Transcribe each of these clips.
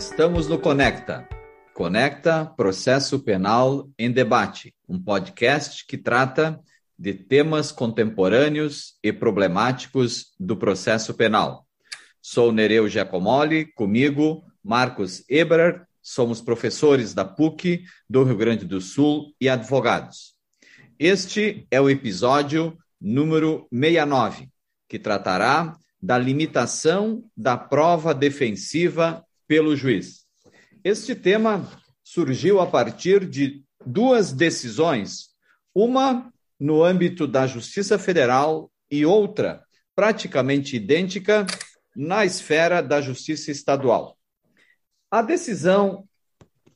Estamos no Conecta. Conecta Processo Penal em Debate, um podcast que trata de temas contemporâneos e problemáticos do processo penal. Sou Nereu Giacomoli, comigo Marcos Eber, somos professores da PUC do Rio Grande do Sul e advogados. Este é o episódio número 69, que tratará da limitação da prova defensiva pelo juiz. Este tema surgiu a partir de duas decisões, uma no âmbito da Justiça Federal e outra praticamente idêntica na esfera da Justiça Estadual. A decisão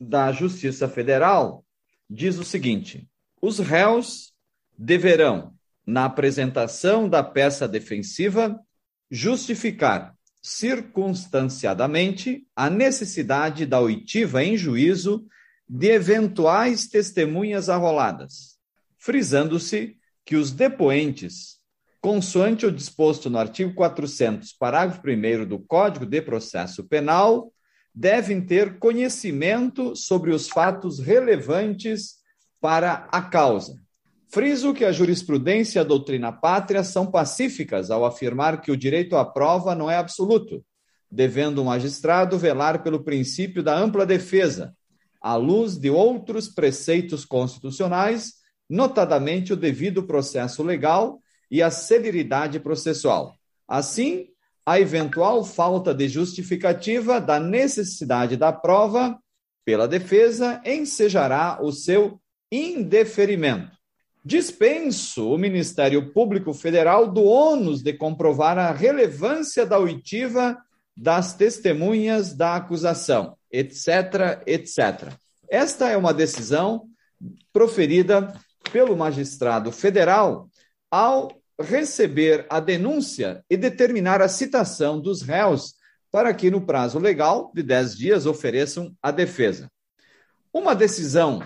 da Justiça Federal diz o seguinte: os réus deverão, na apresentação da peça defensiva, justificar circunstanciadamente a necessidade da oitiva em juízo de eventuais testemunhas arroladas, frisando-se que os depoentes, consoante o disposto no artigo 400, parágrafo 1 do Código de Processo Penal, devem ter conhecimento sobre os fatos relevantes para a causa, Friso que a jurisprudência e a doutrina pátria são pacíficas ao afirmar que o direito à prova não é absoluto, devendo o magistrado velar pelo princípio da ampla defesa, à luz de outros preceitos constitucionais, notadamente o devido processo legal e a celeridade processual. Assim, a eventual falta de justificativa da necessidade da prova pela defesa ensejará o seu indeferimento dispenso o Ministério Público Federal do ônus de comprovar a relevância da oitiva das testemunhas da acusação, etc., etc. Esta é uma decisão proferida pelo magistrado federal ao receber a denúncia e determinar a citação dos réus para que, no prazo legal de 10 dias, ofereçam a defesa. Uma decisão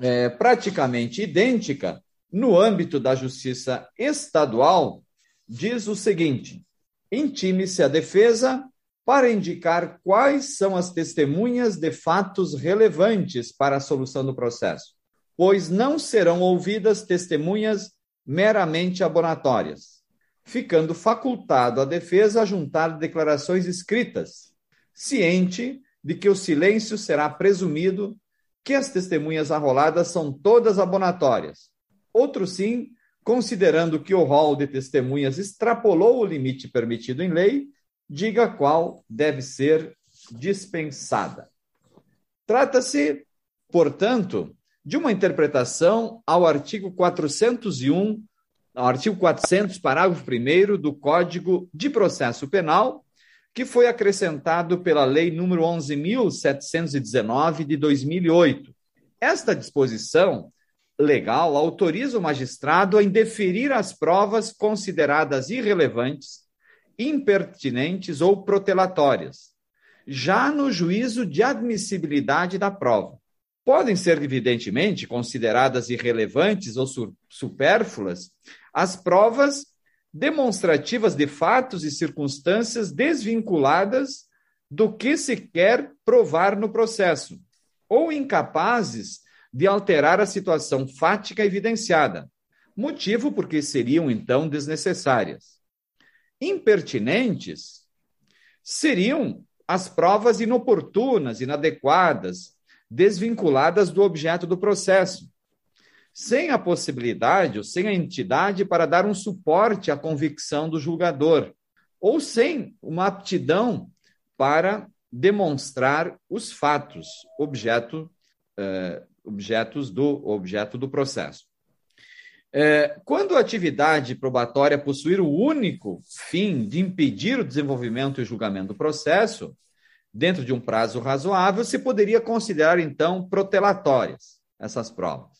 é, praticamente idêntica no âmbito da justiça estadual, diz o seguinte: intime-se a defesa para indicar quais são as testemunhas de fatos relevantes para a solução do processo, pois não serão ouvidas testemunhas meramente abonatórias, ficando facultado à defesa juntar declarações escritas, ciente de que o silêncio será presumido que as testemunhas arroladas são todas abonatórias, Outro sim, considerando que o rol de testemunhas extrapolou o limite permitido em lei, diga qual deve ser dispensada. Trata-se, portanto, de uma interpretação ao artigo 401, ao artigo 400, parágrafo 1 do Código de Processo Penal, que foi acrescentado pela Lei número 11.719 de 2008. Esta disposição legal autoriza o magistrado a indeferir as provas consideradas irrelevantes, impertinentes ou protelatórias, já no juízo de admissibilidade da prova. Podem ser, evidentemente, consideradas irrelevantes ou supérfluas as provas demonstrativas de fatos e circunstâncias desvinculadas do que se quer provar no processo, ou incapazes de alterar a situação fática evidenciada, motivo porque seriam então desnecessárias. Impertinentes seriam as provas inoportunas, inadequadas, desvinculadas do objeto do processo, sem a possibilidade ou sem a entidade para dar um suporte à convicção do julgador, ou sem uma aptidão para demonstrar os fatos, objeto eh, objetos do objeto do processo. É, quando a atividade probatória possuir o único fim de impedir o desenvolvimento e julgamento do processo, dentro de um prazo razoável, se poderia considerar, então, protelatórias essas provas.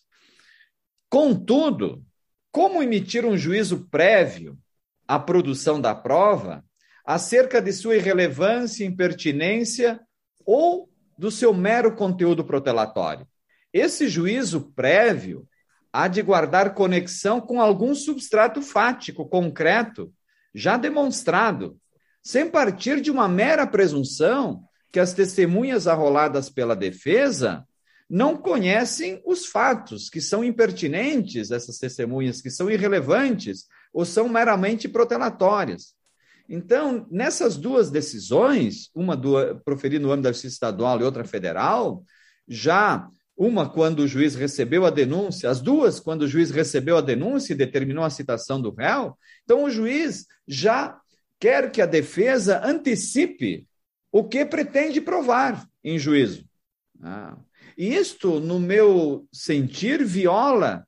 Contudo, como emitir um juízo prévio à produção da prova acerca de sua irrelevância, impertinência ou do seu mero conteúdo protelatório? Esse juízo prévio há de guardar conexão com algum substrato fático concreto, já demonstrado, sem partir de uma mera presunção que as testemunhas arroladas pela defesa não conhecem os fatos, que são impertinentes, essas testemunhas, que são irrelevantes ou são meramente protelatórias. Então, nessas duas decisões, uma do, proferida no âmbito da Justiça Estadual e outra federal, já uma quando o juiz recebeu a denúncia, as duas quando o juiz recebeu a denúncia e determinou a citação do réu, então o juiz já quer que a defesa antecipe o que pretende provar em juízo. Ah. E isto, no meu sentir, viola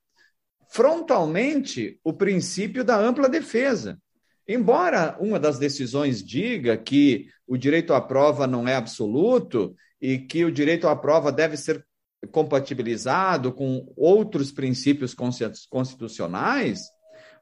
frontalmente o princípio da ampla defesa. Embora uma das decisões diga que o direito à prova não é absoluto e que o direito à prova deve ser compatibilizado com outros princípios constitucionais,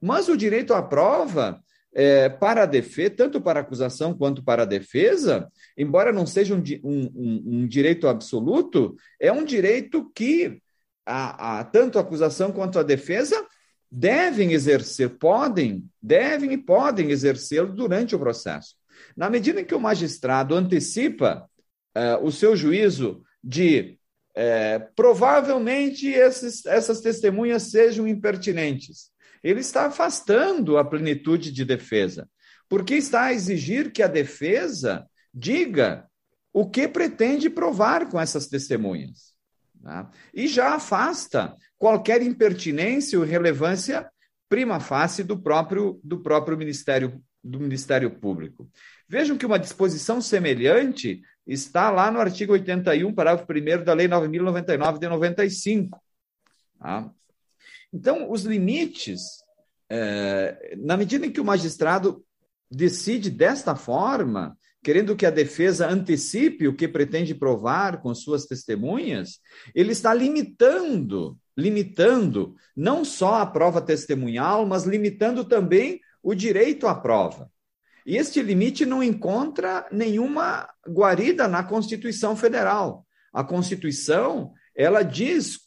mas o direito à prova é, para a defesa, tanto para a acusação quanto para a defesa, embora não seja um, um, um direito absoluto, é um direito que a, a, tanto a acusação quanto a defesa devem exercer, podem, devem e podem exercê-lo durante o processo. Na medida em que o magistrado antecipa uh, o seu juízo de uh, provavelmente esses, essas testemunhas sejam impertinentes, ele está afastando a plenitude de defesa, porque está a exigir que a defesa diga o que pretende provar com essas testemunhas. Tá? E já afasta qualquer impertinência ou relevância prima facie do próprio, do próprio Ministério, do Ministério Público. Vejam que uma disposição semelhante está lá no artigo 81, parágrafo 1 da Lei 9.099 de 95. Tá? Então, os limites, é, na medida em que o magistrado decide desta forma, querendo que a defesa antecipe o que pretende provar com suas testemunhas, ele está limitando, limitando não só a prova testemunhal, mas limitando também o direito à prova. E este limite não encontra nenhuma guarida na Constituição Federal. A Constituição, ela diz,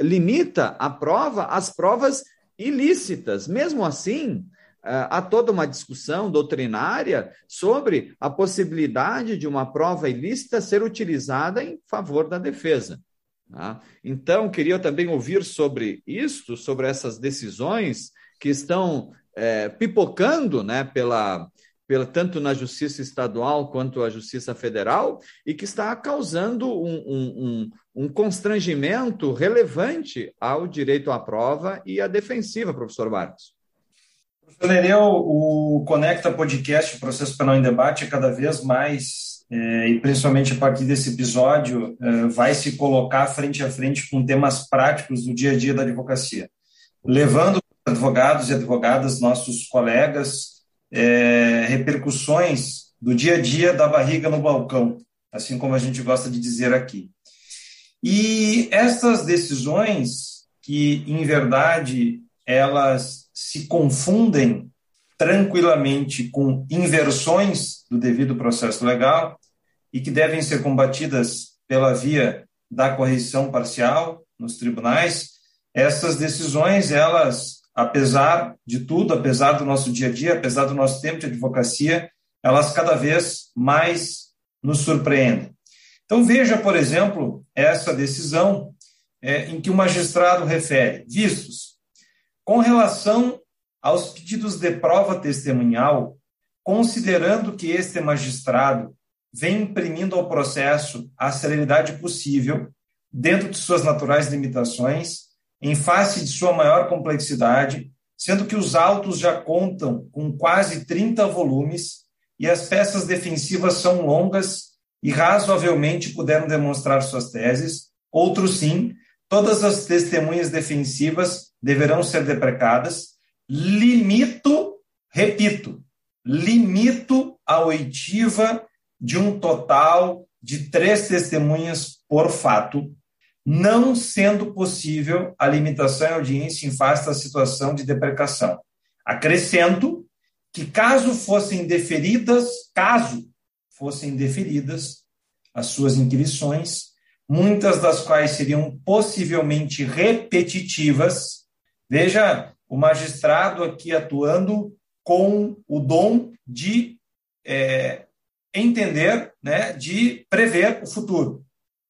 limita a prova às provas ilícitas. Mesmo assim, há toda uma discussão doutrinária sobre a possibilidade de uma prova ilícita ser utilizada em favor da defesa. Tá? Então, queria também ouvir sobre isto, sobre essas decisões que estão é, pipocando né, pela, pela, tanto na Justiça Estadual quanto a Justiça Federal, e que está causando um, um, um, um constrangimento relevante ao direito à prova e à defensiva, professor Marcos. Nereu, o Conecta Podcast, Processo Penal em Debate, é cada vez mais, é, e principalmente a partir desse episódio, é, vai se colocar frente a frente com temas práticos do dia a dia da advocacia, levando advogados e advogadas, nossos colegas, é, repercussões do dia a dia da barriga no balcão, assim como a gente gosta de dizer aqui. E essas decisões, que em verdade elas se confundem tranquilamente com inversões do devido processo legal e que devem ser combatidas pela via da correção parcial nos tribunais. Essas decisões, elas, apesar de tudo, apesar do nosso dia a dia, apesar do nosso tempo de advocacia, elas cada vez mais nos surpreendem. Então, veja, por exemplo, essa decisão é, em que o magistrado refere: vistos com relação aos pedidos de prova testemunhal, considerando que este magistrado vem imprimindo ao processo a celeridade possível, dentro de suas naturais limitações, em face de sua maior complexidade, sendo que os autos já contam com quase 30 volumes e as peças defensivas são longas e razoavelmente puderam demonstrar suas teses, outros sim, todas as testemunhas defensivas deverão ser deprecadas. Limito, repito, limito a oitiva de um total de três testemunhas por fato, não sendo possível a limitação em audiência em face da situação de deprecação. Acrescento que, caso fossem deferidas, caso fossem deferidas as suas inquirições, muitas das quais seriam possivelmente repetitivas, Veja o magistrado aqui atuando com o dom de é, entender, né, de prever o futuro.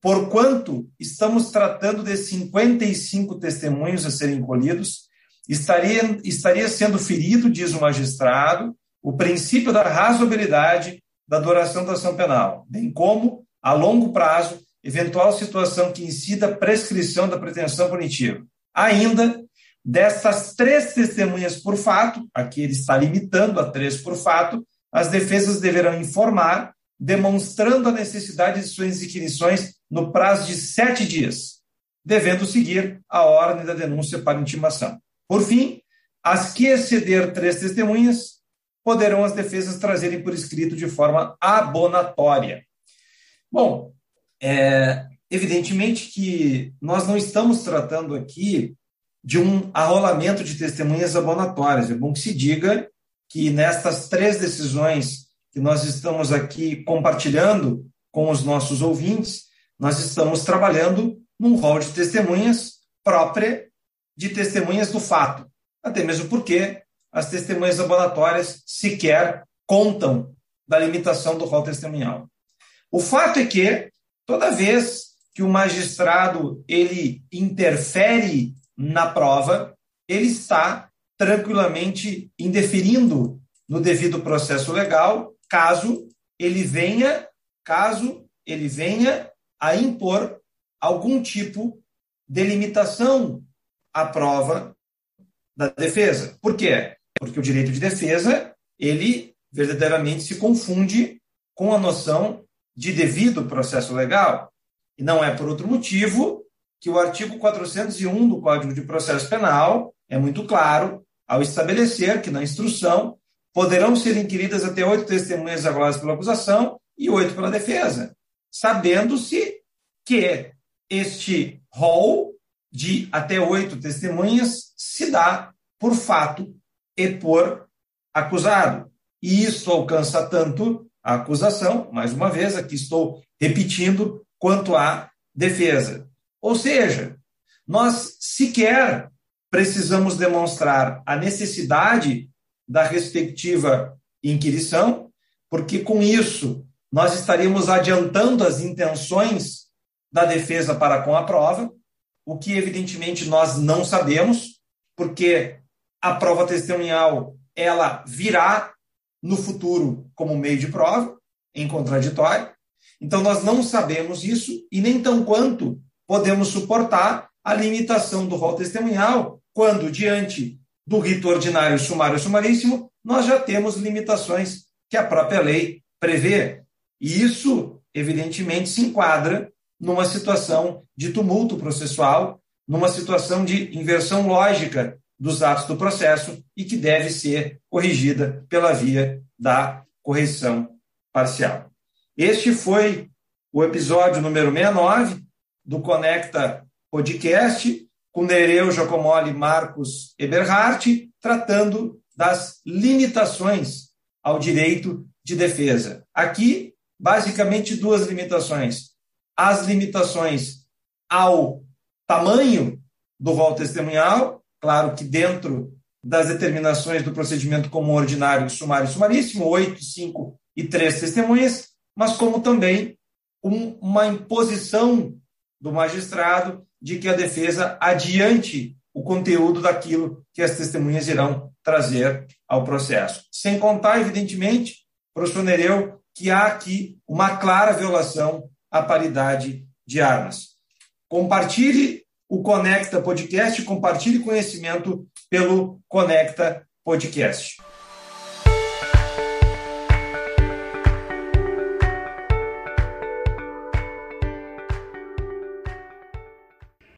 Porquanto estamos tratando de 55 testemunhos a serem colhidos, estaria, estaria sendo ferido, diz o magistrado, o princípio da razoabilidade da duração da ação penal, bem como, a longo prazo, eventual situação que incida prescrição da pretensão punitiva. Ainda, dessas três testemunhas por fato, aqui ele está limitando a três por fato, as defesas deverão informar, demonstrando a necessidade de suas inquirições no prazo de sete dias, devendo seguir a ordem da denúncia para intimação. Por fim, as que exceder três testemunhas poderão as defesas trazerem por escrito de forma abonatória. Bom, é, evidentemente que nós não estamos tratando aqui de um arrolamento de testemunhas abonatórias. É bom que se diga que nestas três decisões que nós estamos aqui compartilhando com os nossos ouvintes, nós estamos trabalhando num rol de testemunhas própria de testemunhas do fato. Até mesmo porque as testemunhas abonatórias sequer contam da limitação do rol testemunhal. O fato é que toda vez que o magistrado ele interfere na prova, ele está tranquilamente indeferindo no devido processo legal, caso ele venha, caso ele venha a impor algum tipo de limitação à prova da defesa. Por quê? Porque o direito de defesa, ele verdadeiramente se confunde com a noção de devido processo legal. E não é por outro motivo que o artigo 401 do Código de Processo Penal é muito claro ao estabelecer que na instrução poderão ser inquiridas até oito testemunhas aguladas pela acusação e oito pela defesa, sabendo-se que este rol de até oito testemunhas se dá por fato e por acusado. E isso alcança tanto a acusação, mais uma vez, aqui estou repetindo, quanto à defesa. Ou seja, nós sequer precisamos demonstrar a necessidade da respectiva inquirição, porque com isso nós estaríamos adiantando as intenções da defesa para com a prova, o que evidentemente nós não sabemos, porque a prova testemunhal ela virá no futuro como meio de prova, em contraditório. Então nós não sabemos isso e nem tão quanto podemos suportar a limitação do rol testemunhal quando diante do rito ordinário sumário sumaríssimo nós já temos limitações que a própria lei prevê. E isso evidentemente se enquadra numa situação de tumulto processual, numa situação de inversão lógica dos atos do processo e que deve ser corrigida pela via da correção parcial. Este foi o episódio número 69 do Conecta Podcast, com Nereu Giacomoli Marcos Eberhardt, tratando das limitações ao direito de defesa. Aqui, basicamente, duas limitações. As limitações ao tamanho do rol testemunhal Claro que dentro das determinações do procedimento comum ordinário, sumário e sumaríssimo, oito, cinco e três testemunhas, mas como também um, uma imposição do magistrado de que a defesa adiante o conteúdo daquilo que as testemunhas irão trazer ao processo. Sem contar, evidentemente, professor Nereu, que há aqui uma clara violação à paridade de armas. Compartilhe o Conecta Podcast, compartilhe conhecimento pelo Conecta Podcast.